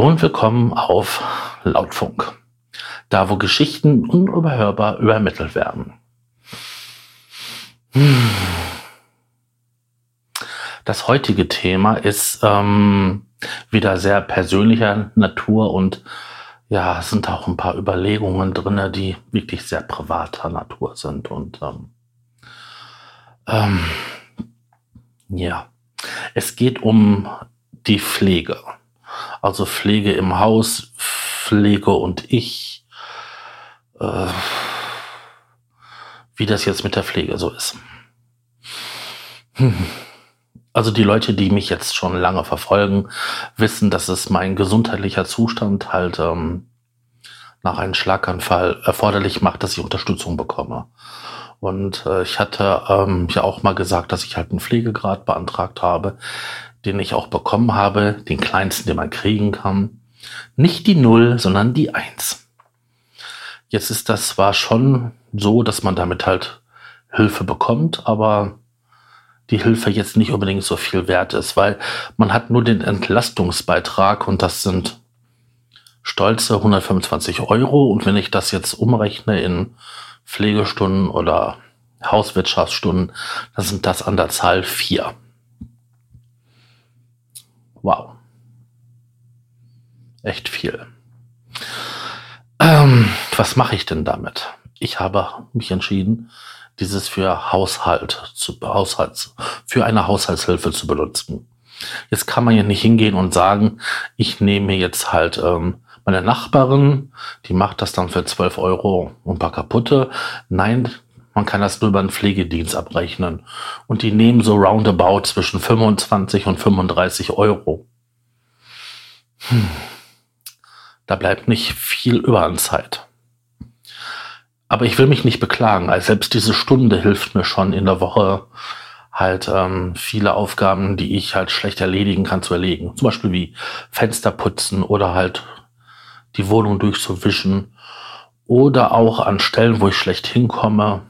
Hallo und willkommen auf Lautfunk. Da, wo Geschichten unüberhörbar übermittelt werden. Hm. Das heutige Thema ist ähm, wieder sehr persönlicher Natur und ja, es sind auch ein paar Überlegungen drin, die wirklich sehr privater Natur sind. Und ähm, ähm, ja, es geht um die Pflege. Also Pflege im Haus, Pflege und ich. Äh, wie das jetzt mit der Pflege so ist. Also die Leute, die mich jetzt schon lange verfolgen, wissen, dass es mein gesundheitlicher Zustand halt ähm, nach einem Schlaganfall erforderlich macht, dass ich Unterstützung bekomme. Und äh, ich hatte ähm, ja auch mal gesagt, dass ich halt einen Pflegegrad beantragt habe, den ich auch bekommen habe, den kleinsten, den man kriegen kann. Nicht die Null, sondern die Eins. Jetzt ist das zwar schon so, dass man damit halt Hilfe bekommt, aber die Hilfe jetzt nicht unbedingt so viel wert ist, weil man hat nur den Entlastungsbeitrag und das sind stolze 125 Euro. Und wenn ich das jetzt umrechne in Pflegestunden oder Hauswirtschaftsstunden, dann sind das an der Zahl vier. Wow. Echt viel. Ähm, was mache ich denn damit? Ich habe mich entschieden, dieses für Haushalt zu Haushalts für eine Haushaltshilfe zu benutzen. Jetzt kann man ja nicht hingehen und sagen, ich nehme jetzt halt ähm, meine Nachbarin, die macht das dann für 12 Euro und ein paar kaputte. Nein, man kann das nur über einen Pflegedienst abrechnen. Und die nehmen so roundabout zwischen 25 und 35 Euro. Hm. Da bleibt nicht viel über an Zeit. Aber ich will mich nicht beklagen, als selbst diese Stunde hilft mir schon in der Woche halt ähm, viele Aufgaben, die ich halt schlecht erledigen kann, zu erledigen. Zum Beispiel wie Fenster putzen oder halt die Wohnung durchzuwischen oder auch an Stellen, wo ich schlecht hinkomme,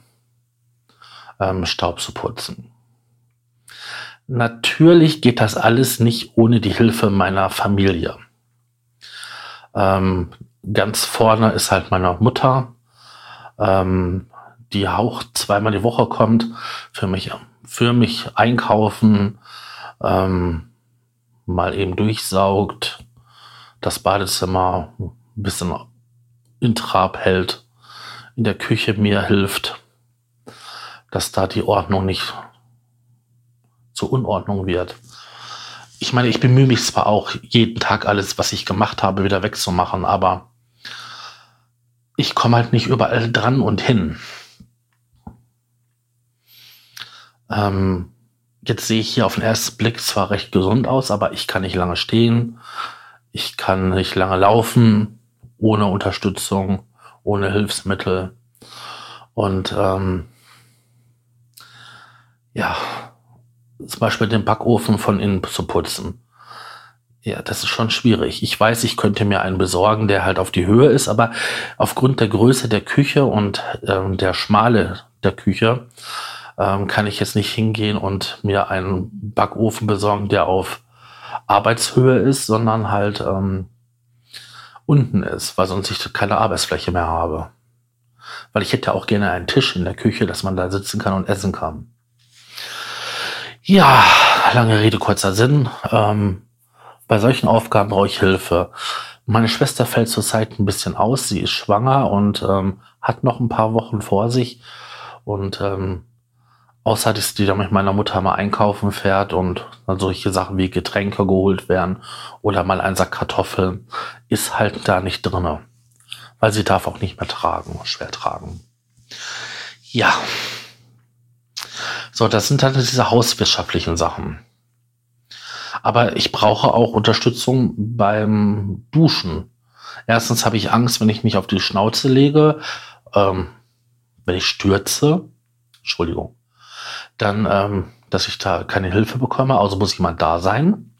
ähm, Staub zu putzen. Natürlich geht das alles nicht ohne die Hilfe meiner Familie. Ähm, ganz vorne ist halt meine Mutter, ähm, die auch zweimal die Woche kommt, für mich, für mich einkaufen, ähm, mal eben durchsaugt, das Badezimmer ein bisschen in Trab hält, in der Küche mir hilft, dass da die Ordnung nicht zur Unordnung wird. Ich meine, ich bemühe mich zwar auch jeden Tag alles, was ich gemacht habe, wieder wegzumachen, aber ich komme halt nicht überall dran und hin. Ähm, jetzt sehe ich hier auf den ersten Blick zwar recht gesund aus, aber ich kann nicht lange stehen. Ich kann nicht lange laufen, ohne Unterstützung, ohne Hilfsmittel. Und ähm, ja, zum Beispiel den Backofen von innen zu putzen. Ja, das ist schon schwierig. Ich weiß, ich könnte mir einen besorgen, der halt auf die Höhe ist, aber aufgrund der Größe der Küche und ähm, der Schmale der Küche ähm, kann ich jetzt nicht hingehen und mir einen Backofen besorgen, der auf Arbeitshöhe ist, sondern halt ähm, unten ist, weil sonst ich keine Arbeitsfläche mehr habe. Weil ich hätte auch gerne einen Tisch in der Küche, dass man da sitzen kann und essen kann. Ja, lange Rede, kurzer Sinn. Ähm, bei solchen Aufgaben brauche ich Hilfe. Meine Schwester fällt zurzeit ein bisschen aus. Sie ist schwanger und ähm, hat noch ein paar Wochen vor sich. Und ähm, außer dass die dann mit meiner Mutter mal einkaufen fährt und dann solche Sachen wie Getränke geholt werden oder mal ein Sack Kartoffeln, ist halt da nicht drinne. Weil sie darf auch nicht mehr tragen, schwer tragen. Ja. So, das sind dann diese hauswirtschaftlichen Sachen. Aber ich brauche auch Unterstützung beim Duschen. Erstens habe ich Angst, wenn ich mich auf die Schnauze lege, ähm, wenn ich stürze, Entschuldigung, dann, ähm, dass ich da keine Hilfe bekomme, also muss jemand da sein.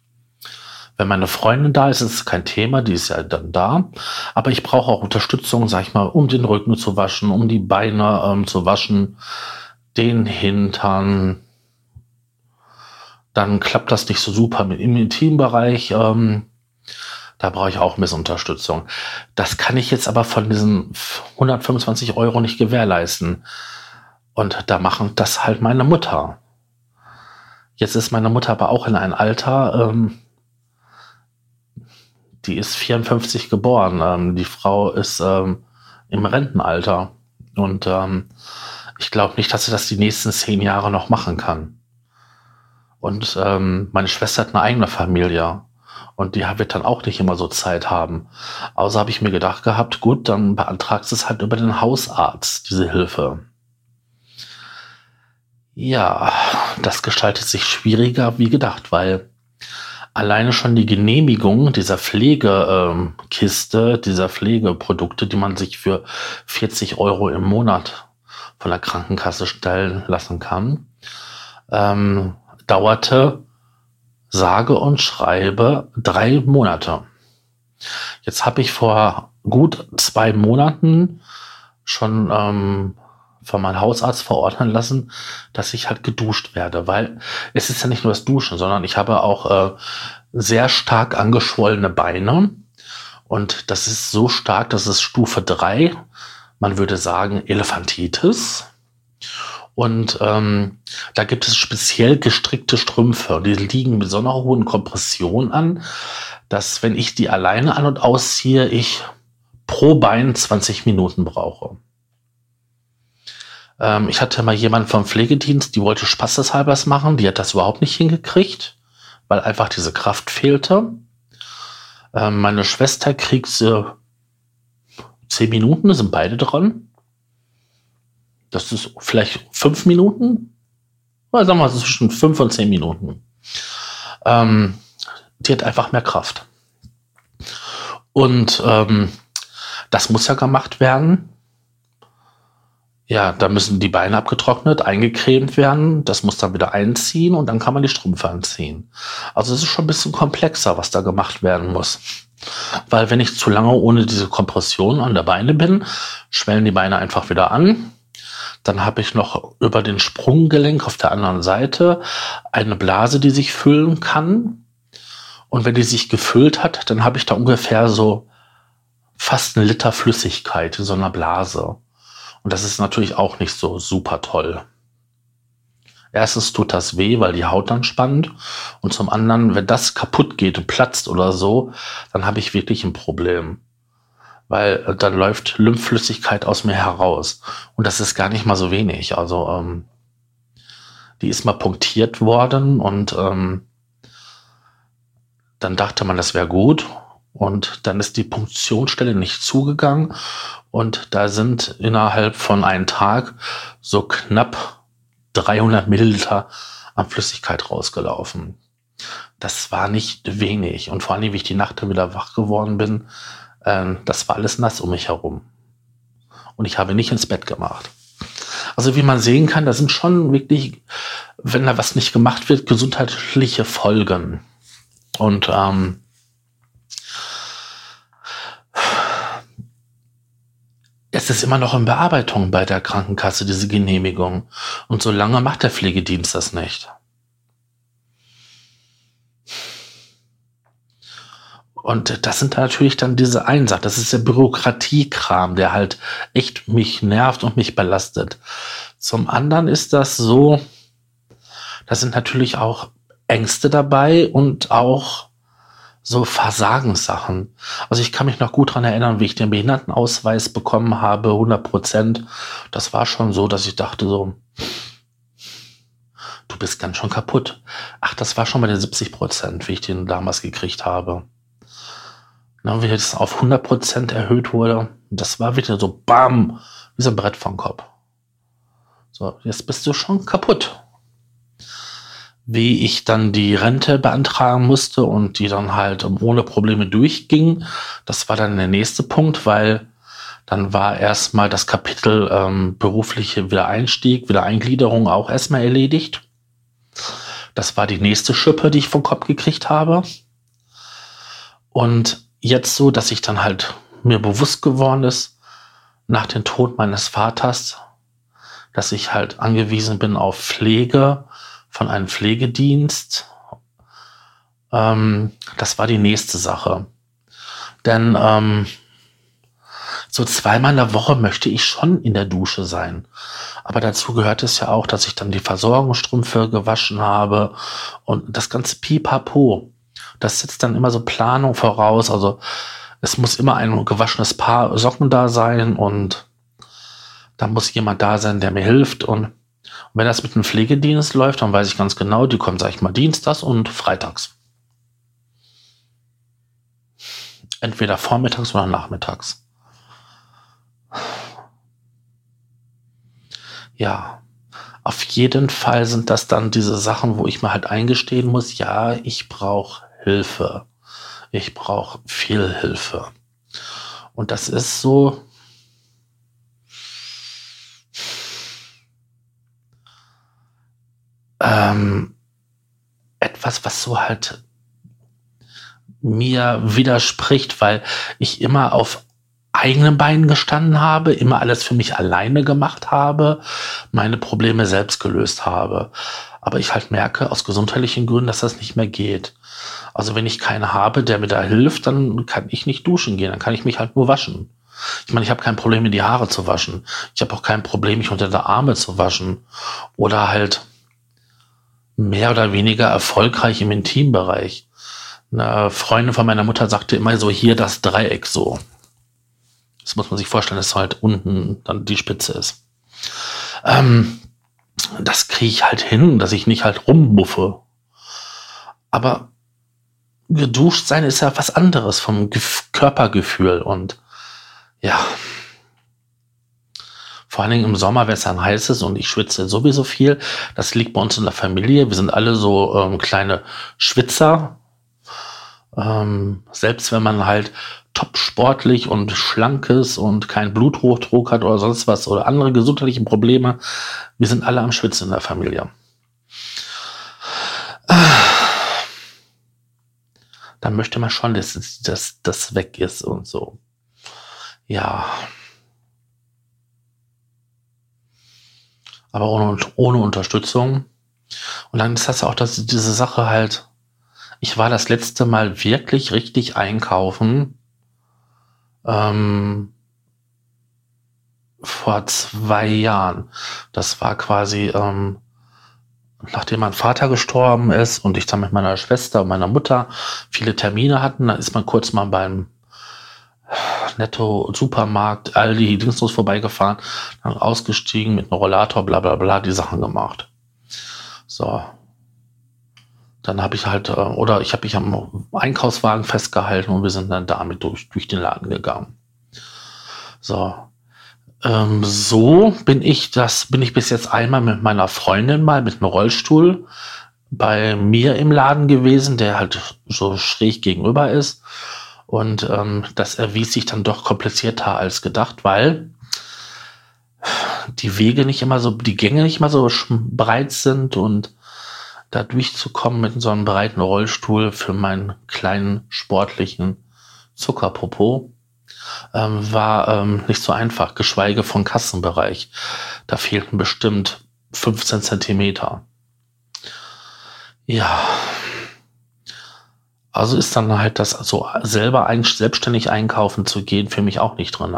Wenn meine Freundin da ist, ist es kein Thema, die ist ja dann da. Aber ich brauche auch Unterstützung, sag ich mal, um den Rücken zu waschen, um die Beine ähm, zu waschen, den Hintern, dann klappt das nicht so super mit im Intimbereich. Ähm, Da brauche ich auch ein bisschen Unterstützung. Das kann ich jetzt aber von diesen 125 Euro nicht gewährleisten. Und da machen das halt meine Mutter. Jetzt ist meine Mutter aber auch in ein Alter, ähm, die ist 54 geboren. Ähm, die Frau ist ähm, im Rentenalter. Und ähm, ich glaube nicht, dass sie das die nächsten zehn Jahre noch machen kann. Und ähm, meine Schwester hat eine eigene Familie. Und die wird dann auch nicht immer so Zeit haben. Außer habe ich mir gedacht gehabt, gut, dann beantragst du es halt über den Hausarzt, diese Hilfe. Ja, das gestaltet sich schwieriger wie gedacht, weil alleine schon die Genehmigung dieser Pflegekiste, ähm, dieser Pflegeprodukte, die man sich für 40 Euro im Monat von der Krankenkasse stellen lassen kann, ähm, dauerte sage und schreibe drei Monate. Jetzt habe ich vor gut zwei Monaten schon ähm, von meinem Hausarzt verordnen lassen, dass ich halt geduscht werde, weil es ist ja nicht nur das Duschen, sondern ich habe auch äh, sehr stark angeschwollene Beine und das ist so stark, dass es Stufe drei, man würde sagen Elefantitis. Und ähm, da gibt es speziell gestrickte Strümpfe. Die liegen mit so einer hohen Kompression an, dass wenn ich die alleine an und ausziehe, ich pro Bein 20 Minuten brauche. Ähm, ich hatte mal jemanden vom Pflegedienst, die wollte spaßeshalbers machen, die hat das überhaupt nicht hingekriegt, weil einfach diese Kraft fehlte. Ähm, meine Schwester kriegt sie 10 Minuten, sind beide dran. Das ist vielleicht fünf Minuten. Oder sagen wir mal zwischen fünf und zehn Minuten. Ähm, die hat einfach mehr Kraft. Und ähm, das muss ja gemacht werden. Ja, da müssen die Beine abgetrocknet, eingecremt werden. Das muss dann wieder einziehen und dann kann man die Strümpfe anziehen. Also es ist schon ein bisschen komplexer, was da gemacht werden muss. Weil wenn ich zu lange ohne diese Kompression an der Beine bin, schwellen die Beine einfach wieder an. Dann habe ich noch über den Sprunggelenk auf der anderen Seite eine Blase, die sich füllen kann. Und wenn die sich gefüllt hat, dann habe ich da ungefähr so fast einen Liter Flüssigkeit in so einer Blase. Und das ist natürlich auch nicht so super toll. Erstens tut das weh, weil die Haut dann spannt. Und zum anderen, wenn das kaputt geht und platzt oder so, dann habe ich wirklich ein Problem weil äh, dann läuft Lymphflüssigkeit aus mir heraus. Und das ist gar nicht mal so wenig. Also ähm, die ist mal punktiert worden und ähm, dann dachte man, das wäre gut. Und dann ist die Punktionsstelle nicht zugegangen. Und da sind innerhalb von einem Tag so knapp 300 Milliliter an Flüssigkeit rausgelaufen. Das war nicht wenig. Und vor allem, wie ich die Nacht wieder wach geworden bin, ähm, das war alles nass um mich herum. Und ich habe nicht ins Bett gemacht. Also wie man sehen kann, da sind schon wirklich, wenn da was nicht gemacht wird, gesundheitliche Folgen. Und ähm, es ist immer noch in Bearbeitung bei der Krankenkasse, diese Genehmigung. Und so lange macht der Pflegedienst das nicht. Und das sind natürlich dann diese Einsachen. Das ist der Bürokratiekram, der halt echt mich nervt und mich belastet. Zum anderen ist das so, da sind natürlich auch Ängste dabei und auch so Versagenssachen. Also ich kann mich noch gut dran erinnern, wie ich den Behindertenausweis bekommen habe, 100 Prozent. Das war schon so, dass ich dachte so, du bist ganz schon kaputt. Ach, das war schon bei den 70 Prozent, wie ich den damals gekriegt habe. Na, wie es auf 100% erhöht wurde. Das war wieder so BAM, wie so ein Brett vom Kopf. So, jetzt bist du schon kaputt. Wie ich dann die Rente beantragen musste und die dann halt ohne Probleme durchging, das war dann der nächste Punkt, weil dann war erstmal das Kapitel ähm, berufliche Wiedereinstieg, Wiedereingliederung auch erstmal erledigt. Das war die nächste Schippe, die ich vom Kopf gekriegt habe. Und jetzt so, dass ich dann halt mir bewusst geworden ist, nach dem Tod meines Vaters, dass ich halt angewiesen bin auf Pflege von einem Pflegedienst. Ähm, das war die nächste Sache. Denn ähm, so zweimal in der Woche möchte ich schon in der Dusche sein. Aber dazu gehört es ja auch, dass ich dann die Versorgungsstrümpfe gewaschen habe und das ganze Pipapo. Das setzt dann immer so Planung voraus. Also es muss immer ein gewaschenes Paar Socken da sein und da muss jemand da sein, der mir hilft. Und wenn das mit einem Pflegedienst läuft, dann weiß ich ganz genau, die kommen, sag ich mal, dienstags und freitags. Entweder vormittags oder nachmittags. Ja, auf jeden Fall sind das dann diese Sachen, wo ich mir halt eingestehen muss, ja, ich brauche Hilfe. Ich brauche viel Hilfe. Und das ist so, ähm, etwas, was so halt mir widerspricht, weil ich immer auf eigenen Beinen gestanden habe, immer alles für mich alleine gemacht habe, meine Probleme selbst gelöst habe. Aber ich halt merke aus gesundheitlichen Gründen, dass das nicht mehr geht. Also wenn ich keinen habe, der mir da hilft, dann kann ich nicht duschen gehen, dann kann ich mich halt nur waschen. Ich meine, ich habe kein Problem, mir die Haare zu waschen. Ich habe auch kein Problem, mich unter der Arme zu waschen. Oder halt mehr oder weniger erfolgreich im Intimbereich. Eine Freundin von meiner Mutter sagte immer so, hier das Dreieck so. Das muss man sich vorstellen, dass halt unten dann die Spitze ist. Ähm, das kriege ich halt hin, dass ich nicht halt rummuffe. Aber geduscht sein ist ja was anderes vom Gef Körpergefühl und ja. Vor allen Dingen im Sommer, wenn es dann heiß ist und ich schwitze sowieso viel. Das liegt bei uns in der Familie. Wir sind alle so ähm, kleine Schwitzer. Ähm, selbst wenn man halt top sportlich und schlankes und kein Bluthochdruck hat oder sonst was oder andere gesundheitliche Probleme. Wir sind alle am Schwitzen in der Familie. Da möchte man schon, dass das, das weg ist und so. Ja. Aber ohne, ohne Unterstützung. Und dann ist das auch, dass diese Sache halt, ich war das letzte Mal wirklich richtig einkaufen ähm, vor zwei Jahren. Das war quasi, ähm, nachdem mein Vater gestorben ist und ich dann mit meiner Schwester und meiner Mutter viele Termine hatten, da ist man kurz mal beim Netto Supermarkt, Aldi, Dingslos vorbeigefahren, dann ausgestiegen mit einem Rollator, bla bla bla, die Sachen gemacht. So, dann habe ich halt, äh, oder ich habe mich am Einkaufswagen festgehalten und wir sind dann damit durch, durch den Laden gegangen. So. Ähm, so bin ich das, bin ich bis jetzt einmal mit meiner Freundin mal mit einem Rollstuhl bei mir im Laden gewesen, der halt so schräg gegenüber ist. Und ähm, das erwies sich dann doch komplizierter als gedacht, weil die Wege nicht immer so, die Gänge nicht mal so breit sind und da durchzukommen mit so einem breiten Rollstuhl für meinen kleinen sportlichen Zuckerpopo ähm, war ähm, nicht so einfach, geschweige von Kassenbereich. Da fehlten bestimmt 15 Zentimeter. Ja. Also ist dann halt das so selber ein, selbstständig einkaufen zu gehen für mich auch nicht drin.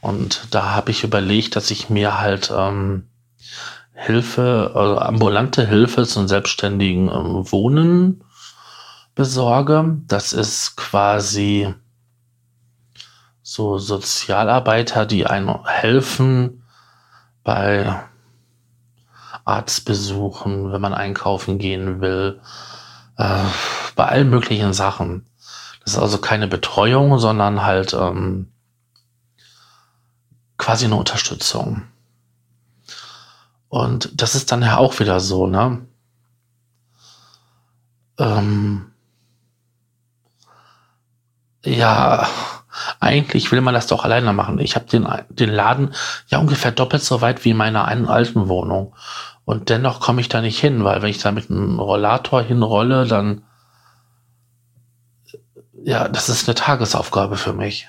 Und da habe ich überlegt, dass ich mir halt ähm, Hilfe, also ambulante Hilfe zum selbstständigen ähm, Wohnen besorge. Das ist quasi so Sozialarbeiter, die einem helfen bei Arztbesuchen, wenn man einkaufen gehen will, äh, bei allen möglichen Sachen. Das ist also keine Betreuung, sondern halt ähm, quasi eine Unterstützung. Und das ist dann ja auch wieder so, ne? Ähm, ja, eigentlich will man das doch alleine machen. Ich habe den, den Laden ja ungefähr doppelt so weit wie in meiner alten Wohnung. Und dennoch komme ich da nicht hin, weil wenn ich da mit einem Rollator hinrolle, dann ja, das ist eine Tagesaufgabe für mich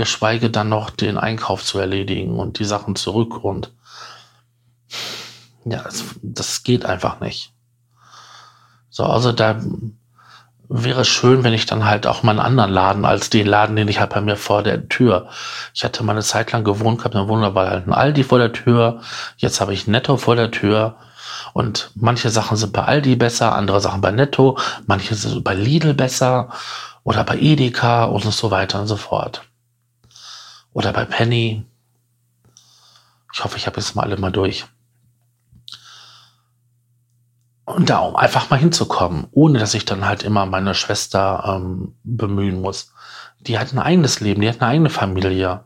geschweige dann noch den Einkauf zu erledigen und die Sachen zurück und ja, das, das geht einfach nicht. So, also da wäre schön, wenn ich dann halt auch mal einen anderen Laden als den Laden, den ich halt bei mir vor der Tür. Ich hatte mal eine Zeit lang gewohnt gehabt, dann wunderbar halt ein Aldi vor der Tür. Jetzt habe ich Netto vor der Tür. Und manche Sachen sind bei Aldi besser, andere Sachen bei Netto, manche sind bei Lidl besser oder bei Edeka und so weiter und so fort. Oder bei Penny. Ich hoffe, ich habe jetzt mal alle mal durch. Und da, um einfach mal hinzukommen, ohne dass ich dann halt immer meine Schwester ähm, bemühen muss. Die hat ein eigenes Leben, die hat eine eigene Familie.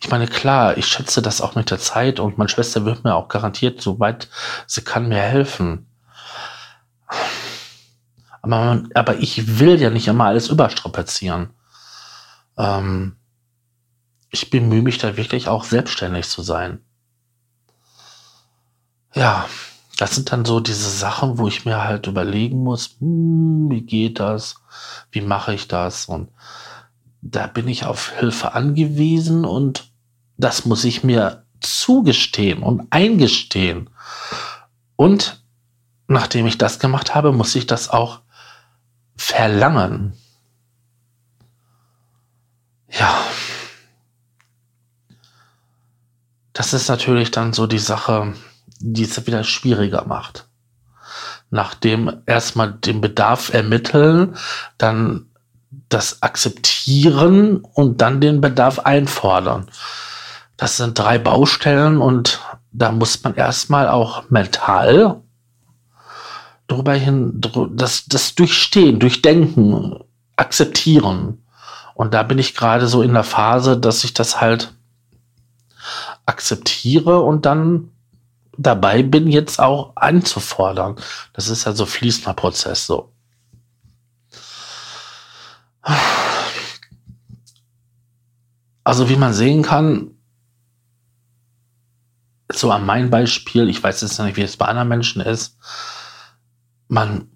Ich meine, klar, ich schätze das auch mit der Zeit und meine Schwester wird mir auch garantiert, soweit sie kann, mir helfen. Aber, aber ich will ja nicht immer alles überstrapazieren. Ähm, ich bemühe mich da wirklich auch selbstständig zu sein. Ja, das sind dann so diese Sachen, wo ich mir halt überlegen muss, hm, wie geht das? Wie mache ich das? Und da bin ich auf Hilfe angewiesen und das muss ich mir zugestehen und eingestehen. Und nachdem ich das gemacht habe, muss ich das auch verlangen. Ja. Das ist natürlich dann so die Sache, die es wieder schwieriger macht. Nachdem erstmal den Bedarf ermitteln, dann das akzeptieren und dann den Bedarf einfordern. Das sind drei Baustellen und da muss man erstmal auch mental drüber hin, das, das durchstehen, durchdenken, akzeptieren. Und da bin ich gerade so in der Phase, dass ich das halt akzeptiere und dann dabei bin, jetzt auch anzufordern. Das ist ja so fließender Prozess so. Also wie man sehen kann, so an meinem Beispiel, ich weiß jetzt nicht, wie es bei anderen Menschen ist, man,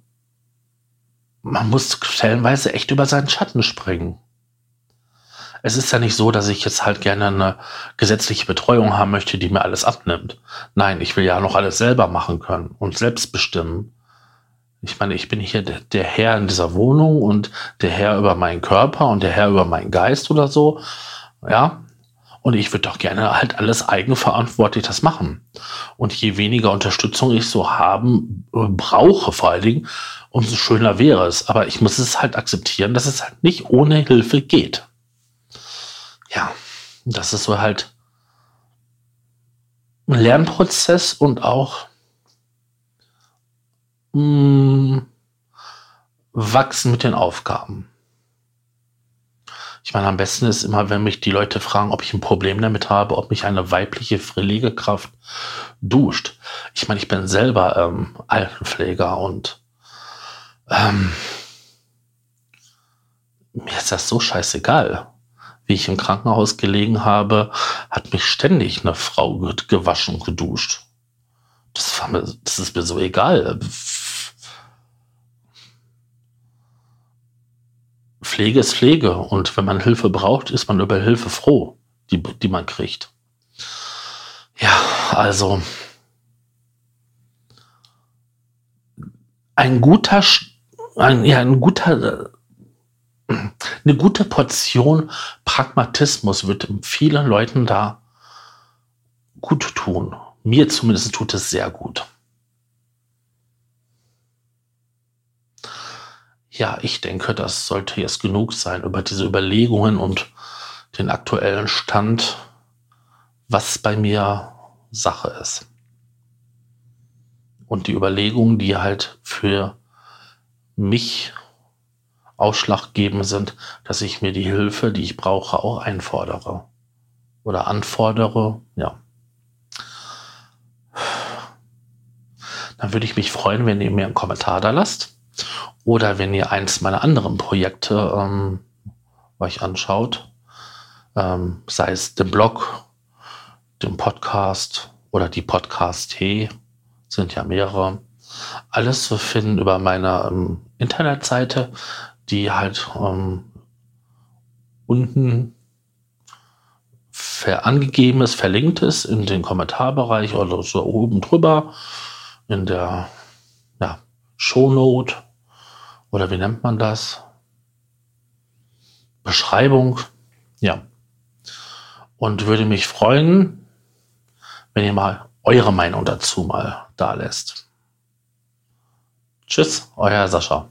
man muss stellenweise echt über seinen Schatten springen es ist ja nicht so, dass ich jetzt halt gerne eine gesetzliche Betreuung haben möchte, die mir alles abnimmt. Nein, ich will ja noch alles selber machen können und selbst bestimmen. Ich meine, ich bin hier der, Herr in dieser Wohnung und der Herr über meinen Körper und der Herr über meinen Geist oder so. Ja. Und ich würde doch gerne halt alles eigenverantwortlich das machen. Und je weniger Unterstützung ich so haben äh, brauche, vor allen Dingen, umso schöner wäre es. Aber ich muss es halt akzeptieren, dass es halt nicht ohne Hilfe geht ja, das ist so halt ein Lernprozess und auch mh, mm, wachsen mit den Aufgaben. Ich meine, am besten ist immer, wenn mich die Leute fragen, ob ich ein Problem damit habe, ob mich eine weibliche Pflegekraft duscht. Ich meine, ich bin selber ähm, Altenpfleger und ähm, mir ist das so scheißegal wie ich im Krankenhaus gelegen habe, hat mich ständig eine Frau gewaschen und geduscht. Das, war mir, das ist mir so egal. Pflege ist Pflege und wenn man Hilfe braucht, ist man über Hilfe froh, die, die man kriegt. Ja, also ein guter, ein, ja, ein guter eine gute Portion Pragmatismus wird vielen Leuten da gut tun. Mir zumindest tut es sehr gut. Ja, ich denke, das sollte jetzt genug sein über diese Überlegungen und den aktuellen Stand, was bei mir Sache ist. Und die Überlegungen, die halt für mich ausschlaggebend sind, dass ich mir die Hilfe, die ich brauche, auch einfordere oder anfordere. Ja. Dann würde ich mich freuen, wenn ihr mir einen Kommentar da lasst oder wenn ihr eins meiner anderen Projekte ähm, euch anschaut, ähm, sei es den Blog, den Podcast oder die Podcast-T, sind ja mehrere. Alles zu finden über meine ähm, Internetseite die halt ähm, unten ver angegeben ist, verlinkt ist in den Kommentarbereich oder so oben drüber in der ja, Shownote oder wie nennt man das? Beschreibung. Ja. Und würde mich freuen, wenn ihr mal eure Meinung dazu mal da lässt. Tschüss, euer Sascha.